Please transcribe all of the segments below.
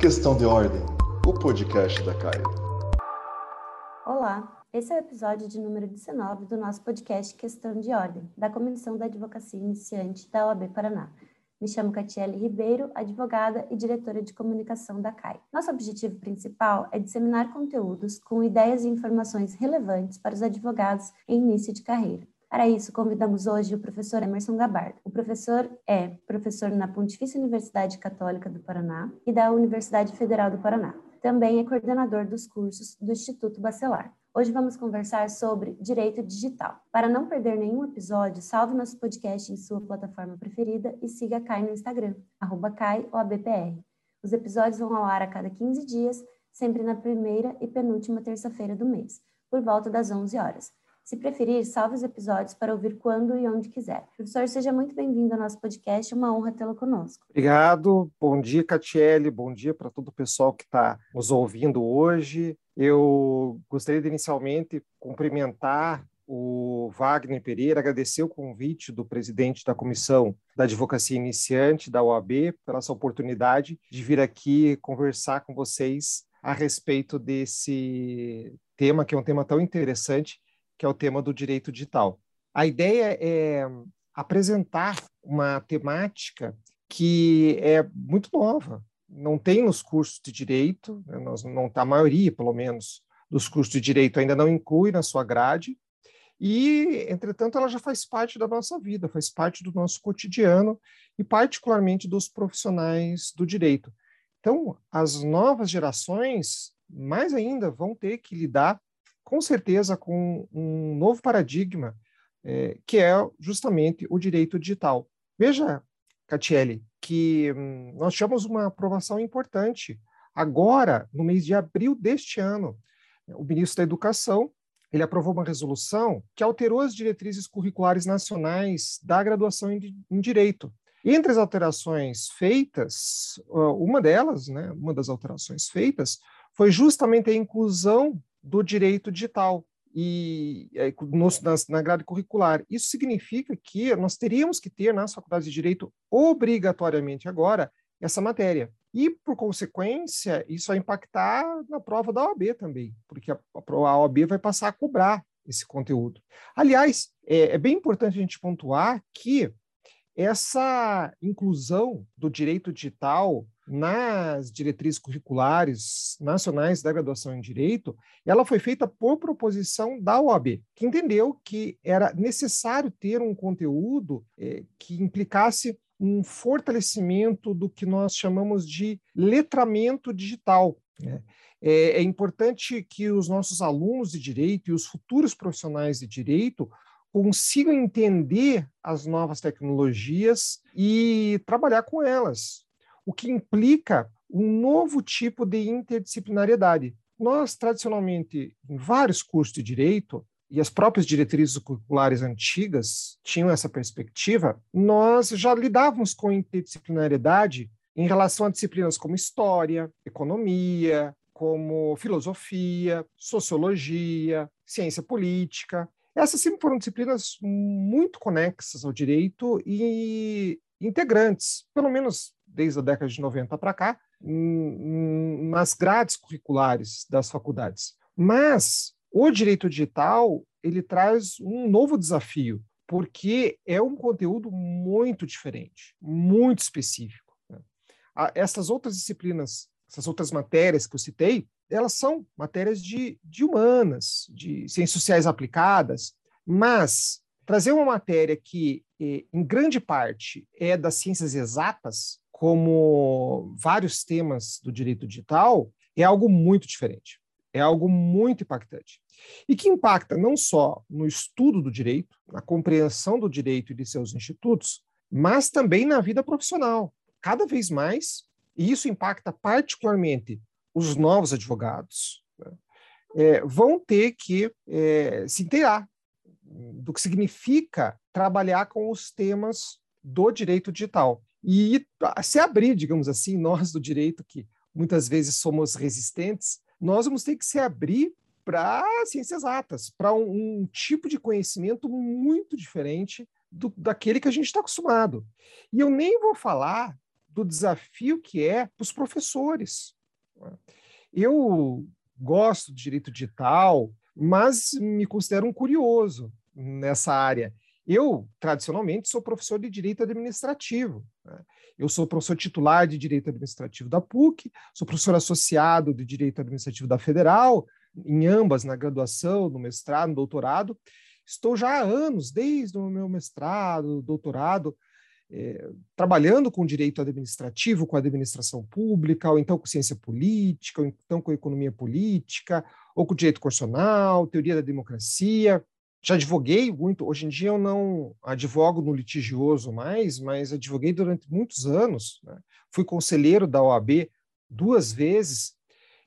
Questão de Ordem, o podcast da CAI. Olá, esse é o episódio de número 19 do nosso podcast Questão de Ordem, da Comissão da Advocacia Iniciante da OAB Paraná. Me chamo Catiele Ribeiro, advogada e diretora de comunicação da CAI. Nosso objetivo principal é disseminar conteúdos com ideias e informações relevantes para os advogados em início de carreira. Para isso, convidamos hoje o professor Emerson Gabardo. O professor é professor na Pontifícia Universidade Católica do Paraná e da Universidade Federal do Paraná. Também é coordenador dos cursos do Instituto Bacelar. Hoje vamos conversar sobre direito digital. Para não perder nenhum episódio, salve nosso podcast em sua plataforma preferida e siga a CAI no Instagram, arroba. Os episódios vão ao ar a cada 15 dias, sempre na primeira e penúltima terça-feira do mês, por volta das 11 horas. Se preferir, salve os episódios para ouvir quando e onde quiser. Professor, seja muito bem-vindo ao nosso podcast, é uma honra tê-lo conosco. Obrigado, bom dia, Catiele, bom dia para todo o pessoal que está nos ouvindo hoje. Eu gostaria de inicialmente cumprimentar o Wagner Pereira, agradecer o convite do presidente da Comissão da Advocacia Iniciante da OAB pela essa oportunidade de vir aqui conversar com vocês a respeito desse tema, que é um tema tão interessante que é o tema do direito digital. A ideia é apresentar uma temática que é muito nova, não tem nos cursos de direito, né, nós, não, a maioria, pelo menos, dos cursos de direito ainda não inclui na sua grade, e, entretanto, ela já faz parte da nossa vida, faz parte do nosso cotidiano e, particularmente, dos profissionais do direito. Então, as novas gerações, mais ainda, vão ter que lidar com certeza com um novo paradigma, é, que é justamente o direito digital. Veja, Catiele, que hum, nós tivemos uma aprovação importante agora, no mês de abril deste ano. O ministro da Educação ele aprovou uma resolução que alterou as diretrizes curriculares nacionais da graduação em, em direito. Entre as alterações feitas, uma delas, né, uma das alterações feitas, foi justamente a inclusão do direito digital e no, na, na grade curricular. Isso significa que nós teríamos que ter nas faculdades de direito obrigatoriamente agora essa matéria. E, por consequência, isso vai impactar na prova da OAB também, porque a, a OAB vai passar a cobrar esse conteúdo. Aliás, é, é bem importante a gente pontuar que essa inclusão do direito digital nas diretrizes curriculares nacionais da graduação em direito, ela foi feita por proposição da OAB, que entendeu que era necessário ter um conteúdo eh, que implicasse um fortalecimento do que nós chamamos de letramento digital. Né? É, é importante que os nossos alunos de direito e os futuros profissionais de direito consigam entender as novas tecnologias e trabalhar com elas, o que implica um novo tipo de interdisciplinariedade. Nós, tradicionalmente, em vários cursos de direito, e as próprias diretrizes curriculares antigas tinham essa perspectiva, nós já lidávamos com interdisciplinariedade em relação a disciplinas como história, economia, como filosofia, sociologia, ciência política. Essas sempre foram disciplinas muito conexas ao direito e integrantes, pelo menos desde a década de 90 para cá, nas grades curriculares das faculdades. Mas o direito digital ele traz um novo desafio, porque é um conteúdo muito diferente, muito específico. Né? Essas outras disciplinas, essas outras matérias que eu citei, elas são matérias de, de humanas, de ciências sociais aplicadas, mas trazer uma matéria que, eh, em grande parte, é das ciências exatas, como vários temas do direito digital, é algo muito diferente, é algo muito impactante. E que impacta não só no estudo do direito, na compreensão do direito e de seus institutos, mas também na vida profissional. Cada vez mais, e isso impacta particularmente os novos advogados, né, é, vão ter que é, se inteirar do que significa trabalhar com os temas do direito digital e se abrir, digamos assim, nós do direito que muitas vezes somos resistentes, nós vamos ter que se abrir para ciências exatas, para um, um, tipo de conhecimento muito diferente do, daquele que a gente está acostumado. E eu nem vou falar do desafio que é para os professores. Eu gosto de direito digital, mas me considero um curioso nessa área. Eu, tradicionalmente, sou professor de direito administrativo. Né? Eu sou professor titular de direito administrativo da PUC, sou professor associado de direito administrativo da Federal, em ambas, na graduação, no mestrado, no doutorado. Estou já há anos, desde o meu mestrado, doutorado, é, trabalhando com direito administrativo, com administração pública, ou então com ciência política, ou então com economia política, ou com direito constitucional, teoria da democracia. Já advoguei muito, hoje em dia eu não advogo no litigioso mais, mas advoguei durante muitos anos. Né? Fui conselheiro da OAB duas vezes,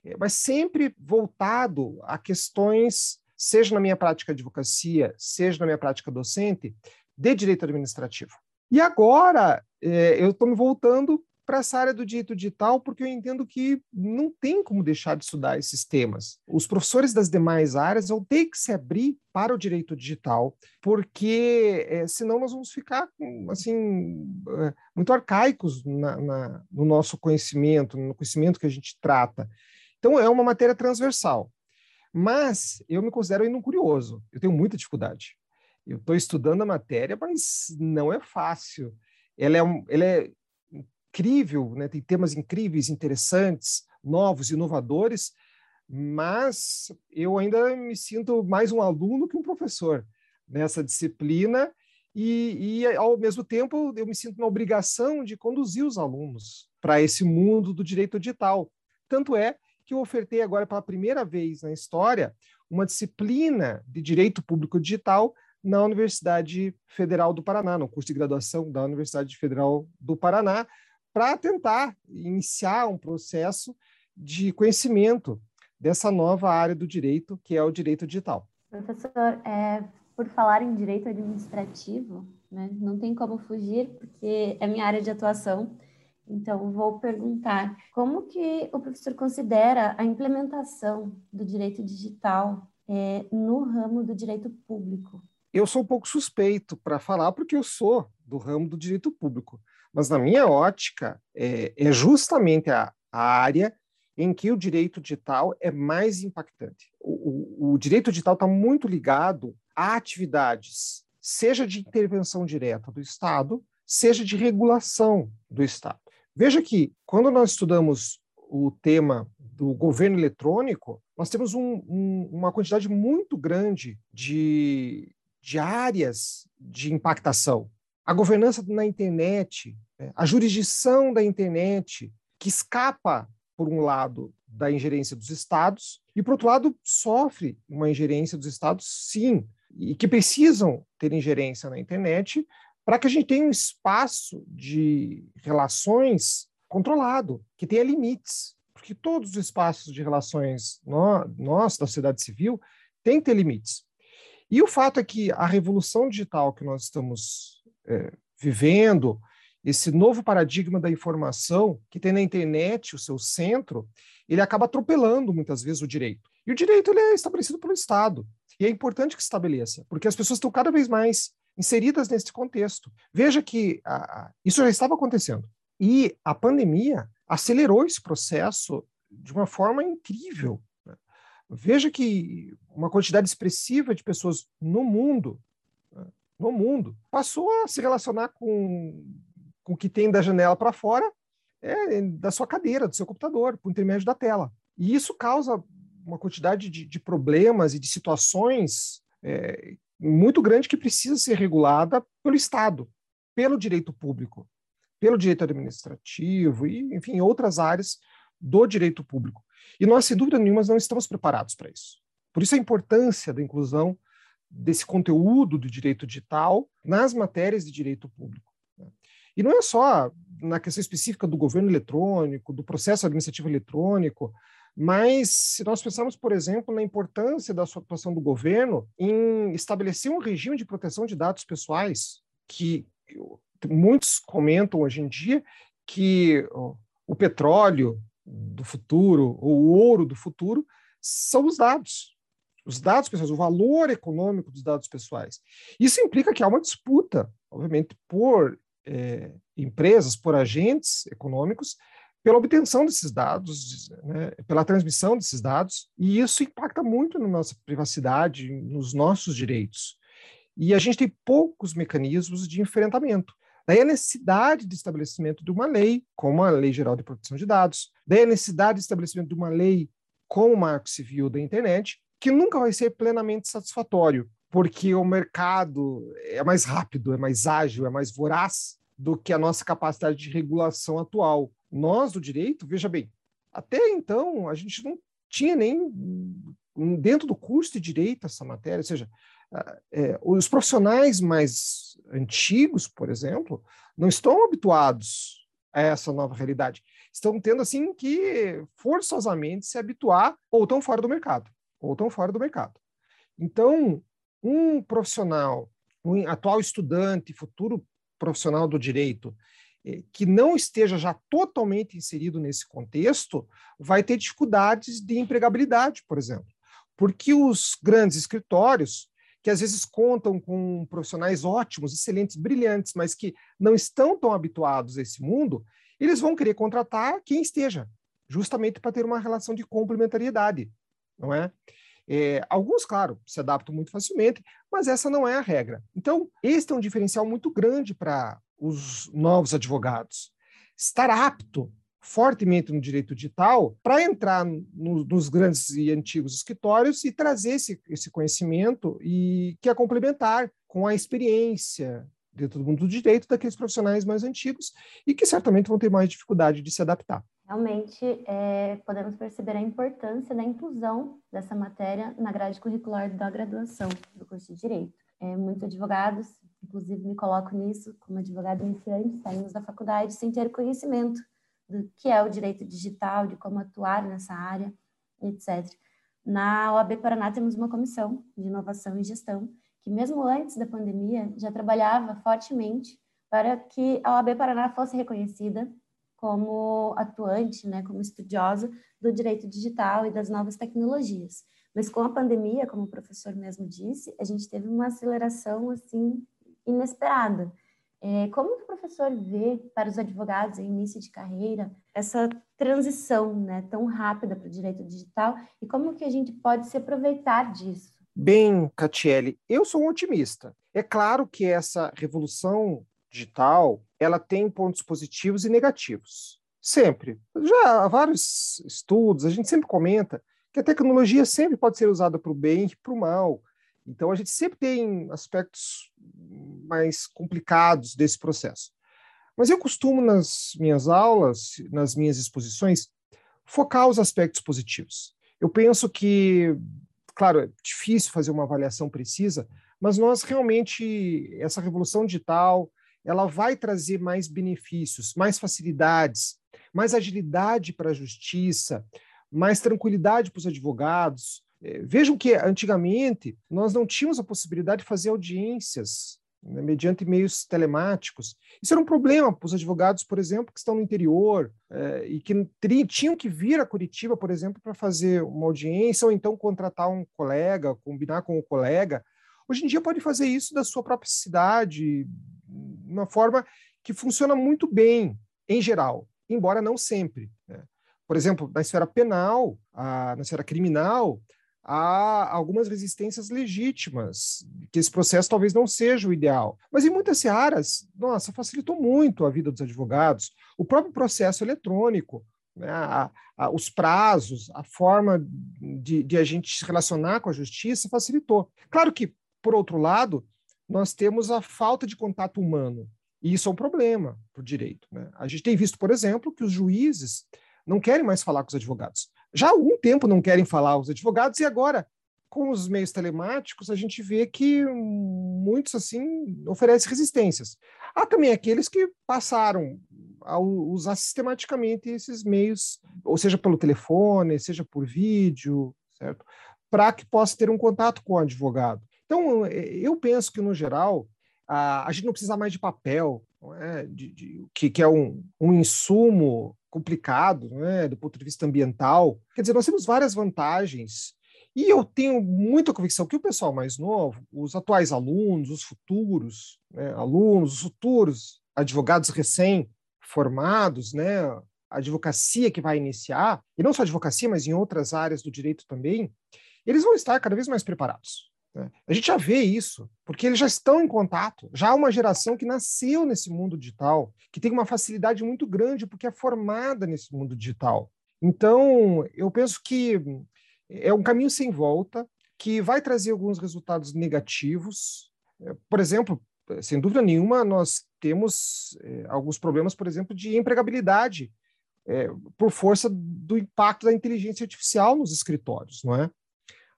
é, mas sempre voltado a questões, seja na minha prática de advocacia, seja na minha prática docente, de direito administrativo. E agora é, eu estou me voltando para essa área do direito digital, porque eu entendo que não tem como deixar de estudar esses temas. Os professores das demais áreas vão ter que se abrir para o direito digital, porque é, senão nós vamos ficar assim é, muito arcaicos na, na, no nosso conhecimento, no conhecimento que a gente trata. Então é uma matéria transversal. Mas eu me considero ainda um curioso. Eu tenho muita dificuldade. Eu estou estudando a matéria, mas não é fácil. Ela é, um, ela é incrível, né? tem temas incríveis, interessantes, novos, inovadores, mas eu ainda me sinto mais um aluno que um professor nessa disciplina e, e, ao mesmo tempo, eu me sinto na obrigação de conduzir os alunos para esse mundo do direito digital. Tanto é que eu ofertei agora pela primeira vez na história uma disciplina de direito público digital na Universidade Federal do Paraná, no curso de graduação da Universidade Federal do Paraná, para tentar iniciar um processo de conhecimento dessa nova área do direito, que é o direito digital. Professor, é, por falar em direito administrativo, né, não tem como fugir, porque é minha área de atuação, então vou perguntar como que o professor considera a implementação do direito digital é, no ramo do direito público? Eu sou um pouco suspeito para falar, porque eu sou do ramo do direito público. Mas, na minha ótica, é, é justamente a, a, área em que o direito digital é mais impactante. O, o, o direito digital está muito ligado a atividades, seja de intervenção direta do Estado, seja de regulação do Estado. Veja que, quando nós estudamos o tema do governo eletrônico, nós temos um, um, uma quantidade muito grande de de áreas de impactação. A governança na internet, né, a jurisdição da internet, que escapa, por um lado, da ingerência dos estados, e, por outro lado, sofre uma ingerência dos estados, sim, e que precisam ter ingerência na internet para que a gente tenha um espaço de relações controlado, que tenha limites. Porque todos os espaços de relações nós, da sociedade civil, têm que ter limites. E o fato é que a revolução digital que nós estamos é, vivendo, esse novo paradigma da informação que tem na internet o seu centro, ele acaba atropelando muitas vezes o direito. E o direito ele é estabelecido pelo Estado. E é importante que estabeleça, porque as pessoas estão cada vez mais inseridas nesse contexto. Veja que isso já estava acontecendo. E a pandemia acelerou esse processo de uma forma incrível. Veja que uma quantidade expressiva de pessoas no mundo, no mundo, passou a se relacionar com, com o que tem da janela para fora, é, da sua cadeira, do seu computador, por intermédio da tela. E isso causa uma quantidade de, de problemas e de situações é, muito grande que precisa ser regulada pelo Estado, pelo direito público, pelo direito administrativo e, enfim, outras áreas do direito público. E nós, sem dúvida nenhuma, não estamos preparados para isso. Por isso a importância da inclusão desse conteúdo do direito digital nas matérias de direito público. Né? E não é só na questão específica do governo eletrônico, do processo administrativo eletrônico, mas se nós pensarmos, por exemplo, na importância da atuação do governo em estabelecer um regime de proteção de dados pessoais, que muitos comentam hoje em dia que o petróleo, do futuro, ou o ouro do futuro, são os dados. Os dados pessoais, o valor econômico dos dados pessoais. Isso implica que há uma disputa, obviamente, por é, empresas, por agentes econômicos, pela obtenção desses dados, né, pela transmissão desses dados, e isso impacta muito na nossa privacidade, nos nossos direitos. E a gente tem poucos mecanismos de enfrentamento. Daí a necessidade de estabelecimento de uma lei, como a Lei Geral de Proteção de Dados, daí a necessidade de estabelecimento de uma lei como o Marco Civil da Internet, que nunca vai ser plenamente satisfatório, porque o mercado é mais rápido, é mais ágil, é mais voraz do que a nossa capacidade de regulação atual. Nós do direito, veja bem, até então a gente não tinha nem dentro do curso de direito essa matéria, ou seja, é, os profissionais mais antigos, por exemplo, não estão habituados a essa nova realidade. Estão tendo assim que forçosamente se habituar ou estão fora do mercado, ou estão fora do mercado. Então, um profissional, um atual estudante, futuro profissional do direito, eh, que não esteja já totalmente inserido nesse contexto, vai ter dificuldades de empregabilidade, por exemplo. Porque os grandes escritórios, que às vezes contam com profissionais ótimos, excelentes, brilhantes, mas que não estão tão habituados a esse mundo, eles vão querer contratar quem esteja, justamente para ter uma relação de complementariedade, não é? É, alguns, claro, se adaptam muito facilmente, mas essa não é a regra. Então, este é um diferencial muito grande para os novos advogados. Estar apto fortemente no direito digital para entrar no, nos grandes e antigos escritórios e trazer esse, esse conhecimento e que é complementar com a experiência dentro do mundo do direito daqueles profissionais mais antigos e que certamente vão ter mais dificuldade de se adaptar. Realmente, é, podemos perceber a importância da inclusão dessa matéria na grade curricular da graduação do curso de Direito. É, muitos advogados, inclusive me coloco nisso, como advogado iniciante, saímos da faculdade sem ter conhecimento do que é o direito digital, de como atuar nessa área, etc. Na OAB Paraná temos uma comissão de inovação e gestão que mesmo antes da pandemia já trabalhava fortemente para que a OAB Paraná fosse reconhecida como atuante, né, como estudiosa do direito digital e das novas tecnologias. Mas com a pandemia, como o professor mesmo disse, a gente teve uma aceleração assim inesperada. É, como que o professor vê para os advogados em início de carreira essa transição né, tão rápida para o direito digital e como que a gente pode se aproveitar disso? Bem, Catiele, eu sou um otimista. É claro que essa revolução digital, ela tem pontos positivos e negativos. Sempre. Já há vários estudos, a gente sempre comenta que a tecnologia sempre pode ser usada para o bem e para o mal. Então, a gente sempre tem aspectos mais complicados desse processo. Mas eu costumo, nas minhas aulas, nas minhas exposições, focar os aspectos positivos. Eu penso que, claro, é difícil fazer uma avaliação precisa, mas nós realmente, essa revolução digital, ela vai trazer mais benefícios, mais facilidades, mais agilidade para a justiça, mais tranquilidade para os advogados. É, vejam que antigamente nós não tínhamos a possibilidade de fazer audiências né, mediante meios telemáticos. Isso era um problema para os advogados, por exemplo, que estão no interior é, e que tinham que vir a Curitiba, por exemplo, para fazer uma audiência ou então contratar um colega, combinar com o colega. Hoje em dia pode fazer isso da sua própria cidade, uma forma que funciona muito bem, em geral, embora não sempre. Né? Por exemplo, na esfera penal, a, na esfera criminal, há algumas resistências legítimas, que esse processo talvez não seja o ideal. Mas em muitas áreas, nossa, facilitou muito a vida dos advogados. O próprio processo eletrônico, né, a, a, os prazos, a forma de, de a gente se relacionar com a justiça facilitou. Claro que, por outro lado, nós temos a falta de contato humano. E isso é um problema para o direito. Né? A gente tem visto, por exemplo, que os juízes não querem mais falar com os advogados. Já há algum tempo não querem falar os advogados, e agora, com os meios telemáticos, a gente vê que muitos assim oferecem resistências. Há também aqueles que passaram a usar sistematicamente esses meios, ou seja pelo telefone, seja por vídeo, certo? Para que possa ter um contato com o advogado. Então, é, eu penso que, no geral, a, a gente não precisa mais de papel, é? de, de, que, que, é um, um insumo complicado é? do ponto de vista ambiental. Quer dizer, nós temos várias vantagens. E eu tenho muita convicção que o pessoal mais novo, os atuais alunos, os futuros né, alunos, os futuros advogados recém-formados, né, a advocacia que vai iniciar, e não só advocacia, mas em outras áreas do direito também, eles vão estar cada vez mais preparados. Né? A gente já vê isso, porque eles já estão em contato. Já há uma geração que nasceu nesse mundo digital, que tem uma facilidade muito grande porque é formada nesse mundo digital. Então, eu penso que é um caminho sem volta, que vai trazer alguns resultados negativos. Por exemplo, sem dúvida nenhuma, nós temos é, alguns problemas, por exemplo, de empregabilidade é, por força do impacto da inteligência artificial nos escritórios, não é?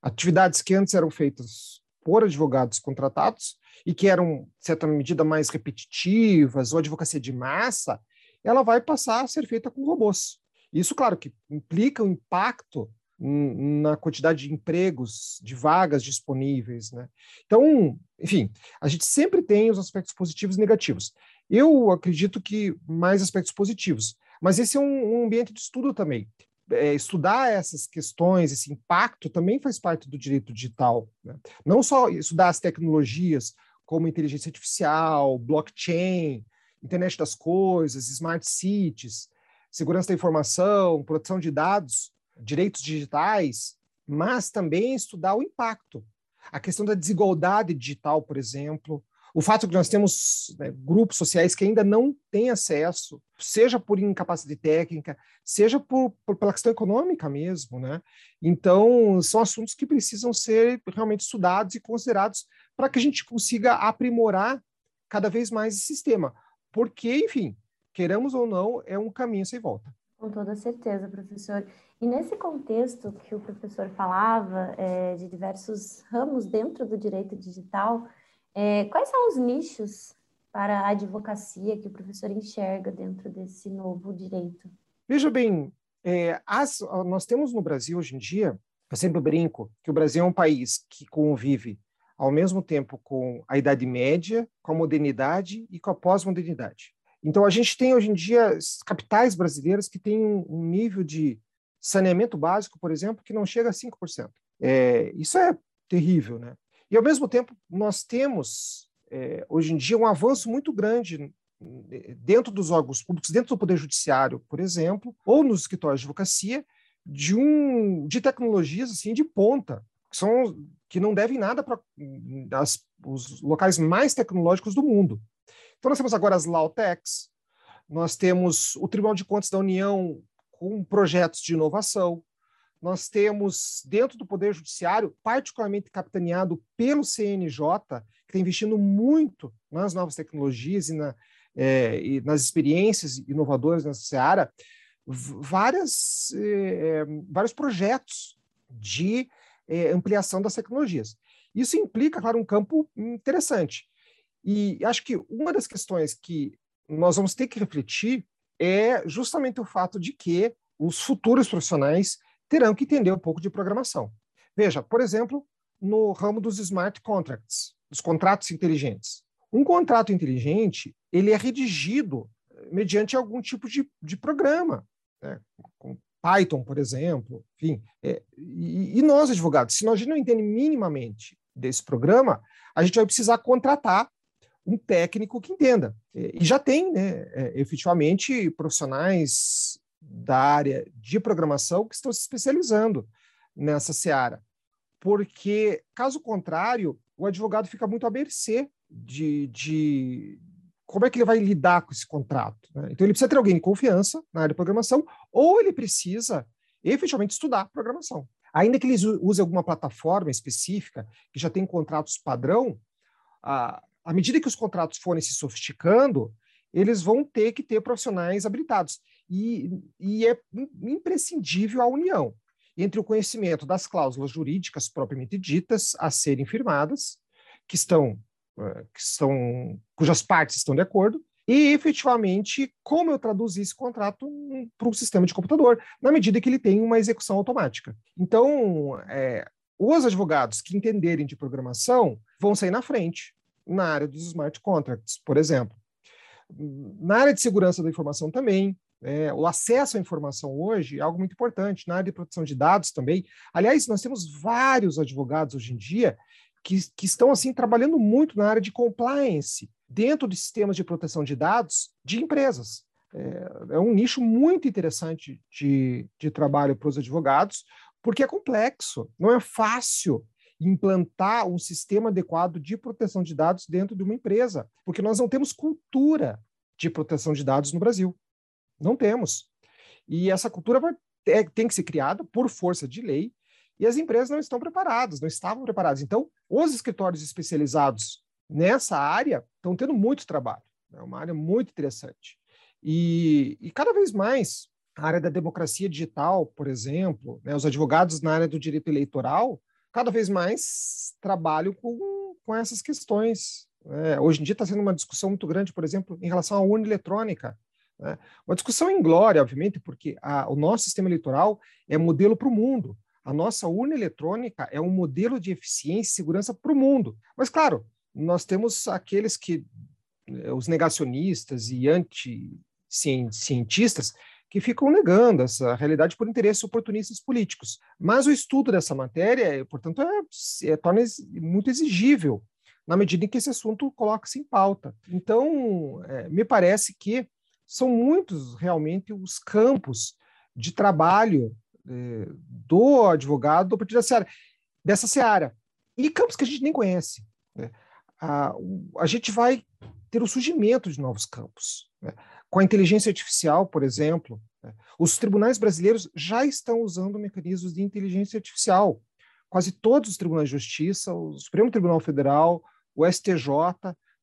Atividades que antes eram feitas por advogados contratados e que eram, de certa medida, mais repetitivas, ou advocacia de massa, ela vai passar a ser feita com robôs. Isso, claro, que implica um impacto na quantidade de empregos, de vagas disponíveis. Né? Então, enfim, a gente sempre tem os aspectos positivos e negativos. Eu acredito que mais aspectos positivos, mas esse é um, um ambiente de estudo também. É, estudar essas questões, esse impacto, também faz parte do direito digital. Né? Não só estudar as tecnologias como inteligência artificial, blockchain, internet das coisas, smart cities, segurança da informação, proteção de dados, direitos digitais, mas também estudar o impacto. A questão da desigualdade digital, por exemplo, o fato que nós temos né, grupos sociais que ainda não têm acesso, seja por incapacidade técnica, seja por, por, pela questão econômica mesmo, né? Então, são assuntos que precisam ser realmente estudados e considerados para que a gente consiga aprimorar cada vez mais esse sistema. Porque, enfim, queremos ou não, é um caminho sem volta. Com toda certeza, professor. E nesse contexto que o professor falava, é, de diversos ramos dentro do direito digital, é, quais são os nichos para a advocacia que o professor enxerga dentro desse novo direito? Veja bem, é, as, nós temos no Brasil hoje em dia, eu sempre brinco que o Brasil é um país que convive ao mesmo tempo com a Idade Média, com a modernidade e com a pós-modernidade. Então, a gente tem hoje em dia capitais brasileiras que têm um nível de saneamento básico, por exemplo, que não chega a 5%. É, isso é terrível, né? E, ao mesmo tempo, nós temos, é, hoje em dia, um avanço muito grande dentro dos órgãos públicos, dentro do Poder Judiciário, por exemplo, ou nos escritórios de advocacia, de, um, de tecnologias assim de ponta, que, são, que não devem nada para os locais mais tecnológicos do mundo. Então, nós temos agora as Lautex, nós temos o Tribunal de Contas da União com projetos de inovação, nós temos dentro do Poder Judiciário, particularmente capitaneado pelo CNJ, que está investindo muito nas novas tecnologias e, na, é, e nas experiências inovadoras nessa seara, várias, é, vários projetos de é, ampliação das tecnologias. Isso implica, claro, um campo interessante. E acho que uma das questões que nós vamos ter que refletir é justamente o fato de que os futuros profissionais terão que entender um pouco de programação. Veja, por exemplo, no ramo dos smart contracts, dos contratos inteligentes. Um contrato inteligente, ele é redigido mediante algum tipo de, de programa, né? Python, por exemplo, enfim. É, e, e, nós, advogados, se nós não entendemos minimamente desse programa, a gente vai precisar contratar um técnico que entenda. E já tem, né, é, efetivamente, profissionais da área de programação que estão se especializando nessa seara. Porque, caso contrário, o advogado fica muito à mercê de, de como é que ele vai lidar com esse contrato. Né? Então, ele precisa ter alguém de confiança na área de programação, ou ele precisa efetivamente estudar programação. Ainda que ele use alguma plataforma específica que já tem contratos padrão, a, à medida que os contratos forem se sofisticando, eles vão ter que ter profissionais habilitados. E, e é imprescindível a união entre o conhecimento das cláusulas jurídicas propriamente ditas a serem firmadas, que estão, eh, que estão cujas partes estão de acordo, e efetivamente como eu traduzi esse contrato para um sistema de computador, na medida que ele tem uma execução automática. Então, é, os advogados que entenderem de programação vão sair na frente, na área dos smart contracts, por exemplo. Na área de segurança da informação também, é, o acesso à informação hoje é algo muito importante, na área de proteção de dados também. Aliás, nós temos vários advogados hoje em dia que, que estão assim trabalhando muito na área de compliance, dentro de sistemas de proteção de dados de empresas. É, é um nicho muito interessante de, de trabalho para os advogados, porque é complexo, não é fácil implantar um sistema adequado de proteção de dados dentro de uma empresa, porque nós não temos cultura de proteção de dados no Brasil. Não temos. E essa cultura vai, é, tem que ser criada por força de lei, e as empresas não estão preparadas, não estavam preparadas. Então, os escritórios especializados nessa área estão tendo muito trabalho. É uma área muito interessante. E, e cada vez mais, a área da democracia digital, por exemplo, né, os advogados na área do direito eleitoral, cada vez mais trabalham com, com essas questões. É, hoje em dia está sendo uma discussão muito grande, por exemplo, em relação à urna eletrônica. Né? Uma discussão em glória, obviamente, porque a, o nosso sistema eleitoral é modelo para o mundo. A nossa urna eletrônica é um modelo de eficiência e segurança para o mundo. Mas, claro, nós temos aqueles que, eh, os negacionistas e anti-cientistas, que ficam negando essa realidade por interesses oportunistas políticos. Mas o estudo dessa matéria, portanto, é, é torna muito exigível na medida em que esse assunto coloca-se em pauta. Então, é, me parece que são muitos realmente os campos de trabalho é, do advogado a partir dessa seara, dessa seara. E campos que a gente nem conhece. Né? A, a gente vai ter o surgimento de novos campos. Né? Com a inteligência artificial, por exemplo, né? os tribunais brasileiros já estão usando mecanismos de inteligência artificial. Quase todos os tribunais de justiça, o Supremo Tribunal Federal, o STJ,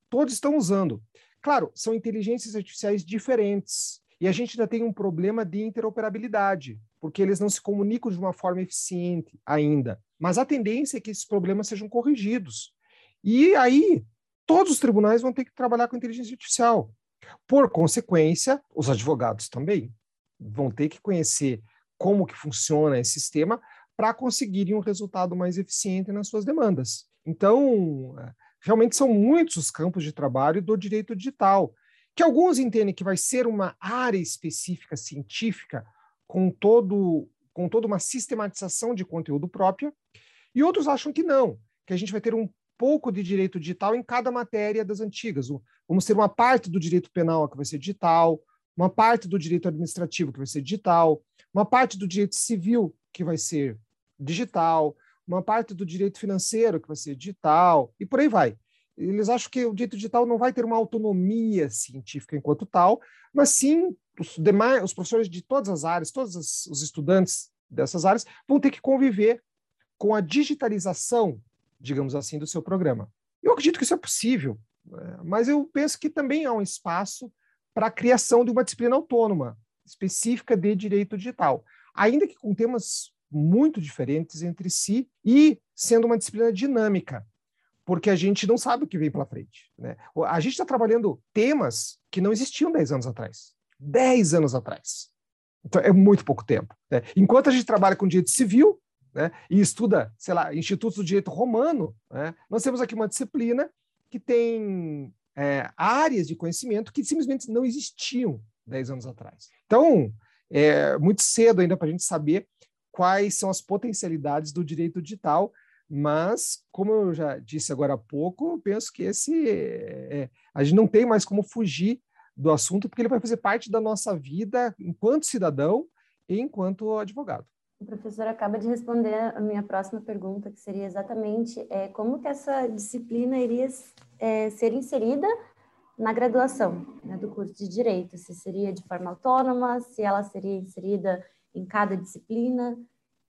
todos estão usando. Claro, são inteligências artificiais diferentes. E a gente ainda tem um problema de interoperabilidade, porque eles não se comunicam de uma forma eficiente ainda. Mas a tendência é que esses problemas sejam corrigidos. E aí, todos os tribunais vão ter que trabalhar com inteligência artificial. Por consequência, os advogados também vão ter que conhecer como que funciona esse sistema para conseguirem um resultado mais eficiente nas suas demandas. Então, realmente são muitos os campos de trabalho do direito digital, que alguns entendem que vai ser uma área específica científica com todo com toda uma sistematização de conteúdo própria, e outros acham que não, que a gente vai ter um pouco de direito digital em cada matéria das antigas. Vamos ter uma parte do direito penal que vai ser digital, uma parte do direito administrativo que vai ser digital, uma parte do direito civil que vai ser digital, uma parte do direito financeiro que vai ser digital, e por aí vai. Eles acham que o direito digital não vai ter uma autonomia científica enquanto tal, mas sim os demais, os professores de todas as áreas, todos os estudantes dessas áreas vão ter que conviver com a digitalização, digamos assim, do seu programa. Eu acredito que isso é possível, né? mas eu penso que também há um espaço para a criação de uma disciplina autônoma específica de direito digital, ainda que com temas muito diferentes entre si e sendo uma disciplina dinâmica, porque a gente não sabe o que vem pela frente. Né? A gente está trabalhando temas que não existiam 10 anos atrás. 10 anos atrás. Então, é muito pouco tempo. Né? Enquanto a gente trabalha com direito civil né, e estuda, sei lá, institutos do direito romano, né, nós temos aqui uma disciplina que tem é, áreas de conhecimento que simplesmente não existiam 10 anos atrás. Então, é muito cedo ainda para a gente saber quais são as potencialidades do direito digital, mas, como eu já disse agora há pouco, penso que esse é, é, a gente não tem mais como fugir do assunto, porque ele vai fazer parte da nossa vida enquanto cidadão e enquanto advogado. O professor acaba de responder a minha próxima pergunta, que seria exatamente é, como que essa disciplina iria é, ser inserida na graduação né, do curso de Direito, se seria de forma autônoma, se ela seria inserida em cada disciplina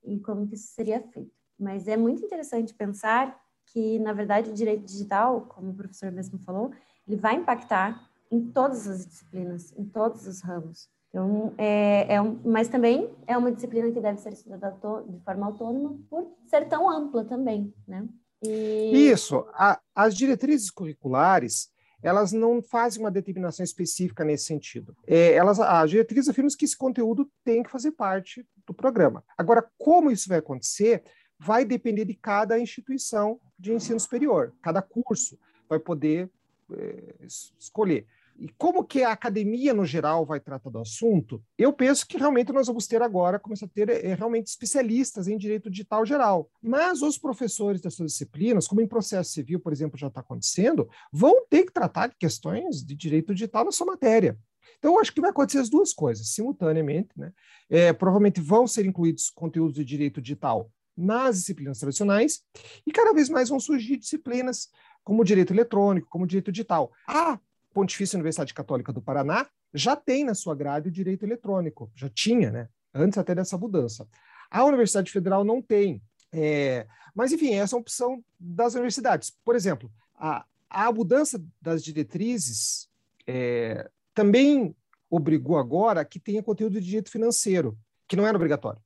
e como que isso seria feito. Mas é muito interessante pensar que, na verdade, o direito digital, como o professor mesmo falou, ele vai impactar em todas as disciplinas, em todos os ramos. Então, é, é um, mas também é uma disciplina que deve ser estudada de forma autônoma por ser tão ampla também, né? E... Isso. A, as diretrizes curriculares, elas não fazem uma determinação específica nesse sentido. É, elas, a diretriz afirma que esse conteúdo tem que fazer parte do programa. Agora, como isso vai acontecer, vai depender de cada instituição de ensino superior. Cada curso vai poder é, escolher. E como que a academia, no geral, vai tratar do assunto? Eu penso que realmente nós vamos ter agora, começar a ter é, realmente especialistas em direito digital geral. Mas os professores dessas disciplinas, como em processo civil, por exemplo, já está acontecendo, vão ter que tratar de questões de direito digital na sua matéria. Então, eu acho que vai acontecer as duas coisas simultaneamente. Né? É, provavelmente vão ser incluídos conteúdos de direito digital nas disciplinas tradicionais e cada vez mais vão surgir disciplinas como direito eletrônico, como direito digital. A Pontifícia Universidade Católica do Paraná já tem na sua grade o direito eletrônico, já tinha, né? Antes até dessa mudança. A Universidade Federal não tem. É, mas, enfim, essa é uma opção das universidades. Por exemplo, a, a mudança das diretrizes é, também obrigou agora que tenha conteúdo de direito financeiro, que não era obrigatório.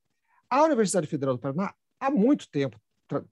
A Universidade Federal do Paraná, há muito tempo,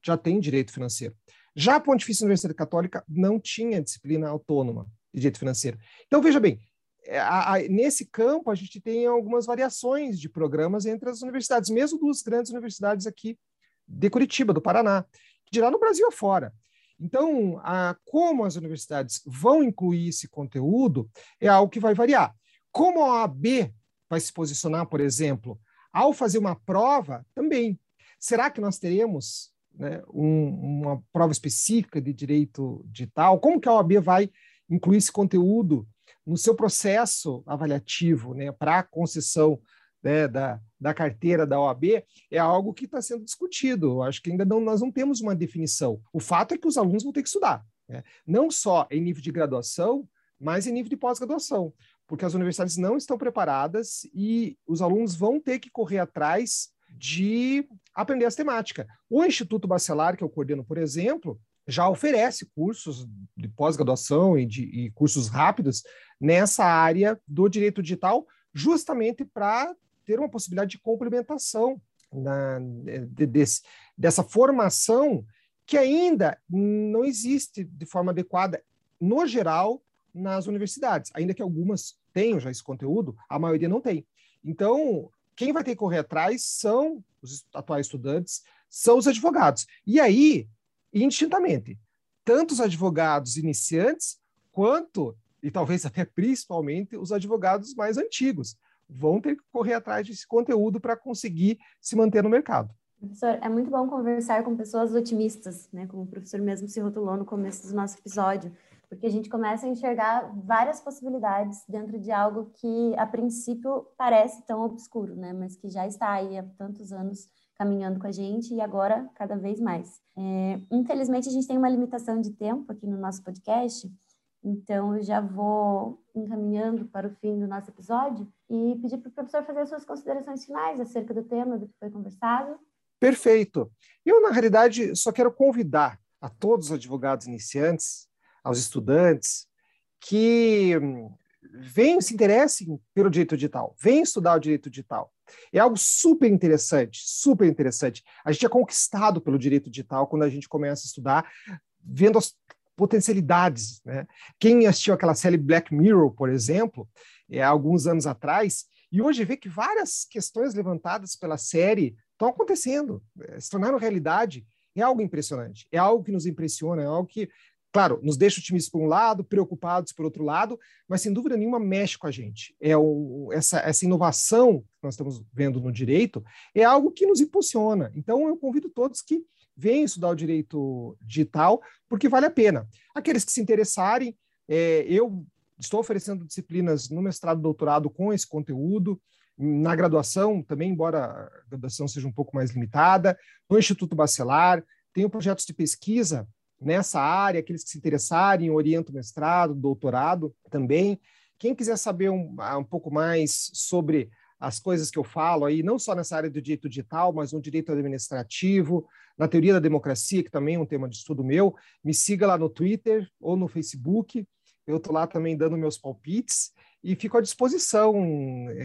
já tem direito financeiro. Já a Pontifícia Universidade Católica não tinha disciplina autônoma de direito financeiro. Então, veja bem, é, a, a, nesse campo, a gente tem algumas variações de programas entre as universidades, mesmo duas grandes universidades aqui de Curitiba, do Paraná, que dirá no Brasil afora. Então, a, como as universidades vão incluir esse conteúdo é algo que vai variar. Como a OAB vai se posicionar, por exemplo, ao fazer uma prova, também. Será que nós teremos né, um, uma prova específica de direito digital? Como que a OAB vai incluir esse conteúdo no seu processo avaliativo né, para a concessão né, da, da carteira da OAB é algo que está sendo discutido. Acho que ainda não, nós não temos uma definição. O fato é que os alunos vão ter que estudar, né? não só em nível de graduação, mas em nível de pós-graduação, porque as universidades não estão preparadas e os alunos vão ter que correr atrás de aprender essa temática. O Instituto Bacelar, que eu coordeno, por exemplo, já oferece cursos de pós-graduação e, de, e cursos rápidos nessa área do direito digital, justamente para ter uma possibilidade de complementação na, de, dessa formação que ainda não existe de forma adequada, no geral, nas universidades. Ainda que algumas tenham já esse conteúdo, a maioria não tem. Então, quem vai ter que correr atrás são os atuais estudantes, são os advogados. E aí, indistintamente. Tanto os advogados iniciantes, quanto, e talvez até principalmente, os advogados mais antigos. Vão ter que correr atrás desse conteúdo para conseguir se manter no mercado. Professor, é muito bom conversar com pessoas otimistas, né? Como o professor mesmo se rotulou no começo do nosso episódio, porque a gente começa a enxergar várias possibilidades dentro de algo que, a princípio, parece tão obscuro, né? Mas que já está aí há tantos anos caminhando com a gente e agora cada vez mais. É, infelizmente, a gente tem uma limitação de tempo aqui no nosso podcast, então eu já vou encaminhando para o fim do nosso episódio e pedir para o professor fazer as suas considerações finais acerca do tema, do que foi conversado. Perfeito. Eu, na realidade, só quero convidar a todos os advogados iniciantes, aos estudantes, que hum, venham, se interessem pelo direito digital, venham estudar o direito digital. É algo super interessante, super interessante. A gente é conquistado pelo direito digital quando a gente começa a estudar, vendo as potencialidades. Né? Quem assistiu aquela série Black Mirror, por exemplo, é, há alguns anos atrás, e hoje vê que várias questões levantadas pela série estão acontecendo, é, se tornaram realidade. É algo impressionante, é algo que nos impressiona, é algo que claro, nos deixa otimistas por um lado, preocupados por outro lado, mas sem dúvida nenhuma mexe com a gente. É o, essa, essa inovação que nós estamos vendo no direito é algo que nos impulsiona. Então, eu convido todos que venham estudar o direito digital, porque vale a pena. Aqueles que se interessarem, é, eu estou oferecendo disciplinas no mestrado e doutorado com esse conteúdo, na graduação também, embora a graduação seja um pouco mais limitada, no Instituto Bacelar, tenho projetos de pesquisa nessa área, aqueles que se interessarem, oriento mestrado, doutorado também. Quem quiser saber um, ah, um pouco mais sobre as coisas que eu falo aí, não só nessa área do direito digital, mas no direito administrativo, na teoria da democracia, que também é um tema de estudo meu, me siga lá no Twitter ou no Facebook. Eu estou lá também dando meus palpites e fico à disposição,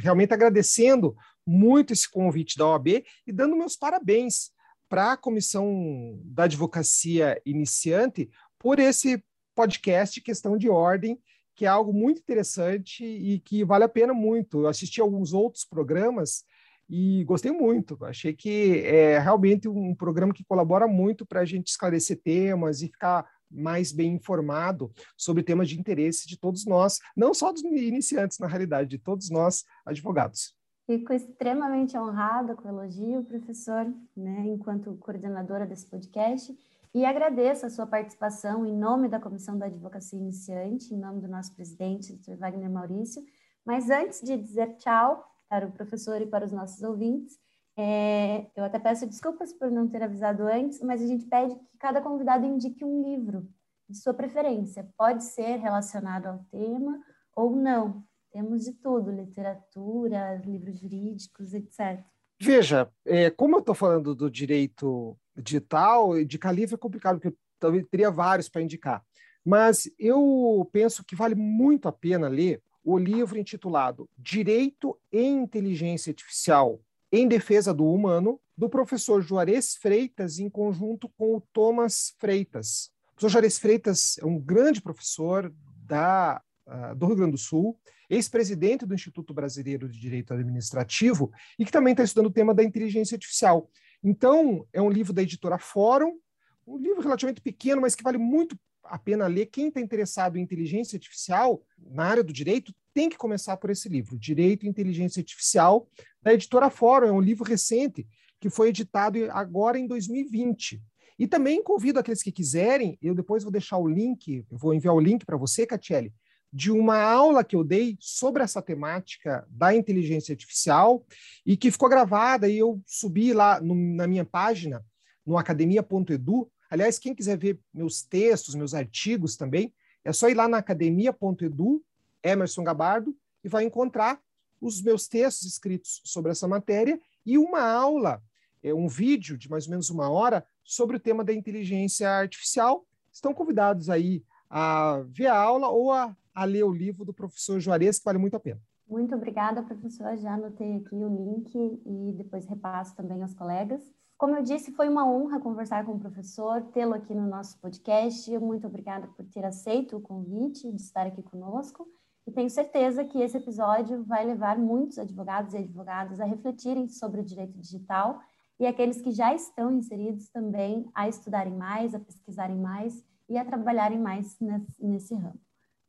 realmente agradecendo muito esse convite da OAB e dando meus parabéns para a comissão da advocacia iniciante por esse podcast Questão de Ordem, que é algo muito interessante e que vale a pena muito. Eu assisti alguns outros programas e gostei muito. Achei que é realmente um programa que colabora muito para a gente esclarecer temas e ficar mais bem informado sobre temas de interesse de todos nós, não só dos iniciantes, na realidade, de todos nós advogados. Fico extremamente honrada com o elogio, professor, né, enquanto coordenadora desse podcast, e agradeço a sua participação em nome da Comissão da Advocacia Iniciante, em nome do nosso presidente, Dr. Wagner Maurício. Mas antes de dizer tchau para o professor e para os nossos ouvintes, é, eu até peço desculpas por não ter avisado antes, mas a gente pede que cada convidado indique um livro de sua preferência. Pode ser relacionado ao tema ou não. Temos de tudo: literatura, livros jurídicos, etc. Veja, é, como eu estou falando do direito digital, indicar livro é complicado, porque eu teria vários para indicar. Mas eu penso que vale muito a pena ler o livro intitulado Direito em Inteligência Artificial em Defesa do Humano, do professor Juarez Freitas, em conjunto com o Thomas Freitas. O professor Juarez Freitas é um grande professor da, uh, do Rio Grande do Sul, ex-presidente do Instituto Brasileiro de Direito Administrativo e que também está estudando o tema da inteligência artificial. Então, é um livro da editora Fórum, um livro relativamente pequeno, mas que vale muito a pena ler. Quem está interessado em inteligência artificial na área do direito tem que começar por esse livro, Direito e Inteligência Artificial, da editora Fórum. É um livro recente que foi editado agora em 2020. E também convido aqueles que quiserem, eu depois vou deixar o link, vou enviar o link para você, Catiele, de uma aula que eu dei sobre essa temática da inteligência artificial e que ficou gravada e eu subi lá no, na minha página, no academia.edu. Aliás, quem quiser ver meus textos, meus artigos também, é só ir lá na academia.edu, Emerson Gabardo, e vai encontrar os meus textos escritos sobre essa matéria e uma aula, é um vídeo de mais ou menos uma hora sobre o tema da inteligência artificial. Estão convidados aí a ver a aula ou a a ler o livro do professor Juarez, que vale muito a pena. Muito obrigada, professor. Já anotei aqui o link e depois repasso também aos colegas. Como eu disse, foi uma honra conversar com o professor, tê-lo aqui no nosso podcast. Muito obrigada por ter aceito o convite de estar aqui conosco. E tenho certeza que esse episódio vai levar muitos advogados e advogadas a refletirem sobre o direito digital e aqueles que já estão inseridos também a estudarem mais, a pesquisarem mais e a trabalharem mais nesse ramo.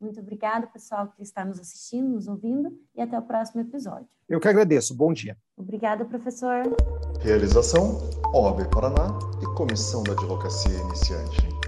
Muito obrigada, pessoal que está nos assistindo, nos ouvindo, e até o próximo episódio. Eu que agradeço. Bom dia. Obrigada, professor. Realização: OAB Paraná e Comissão da Advocacia Iniciante.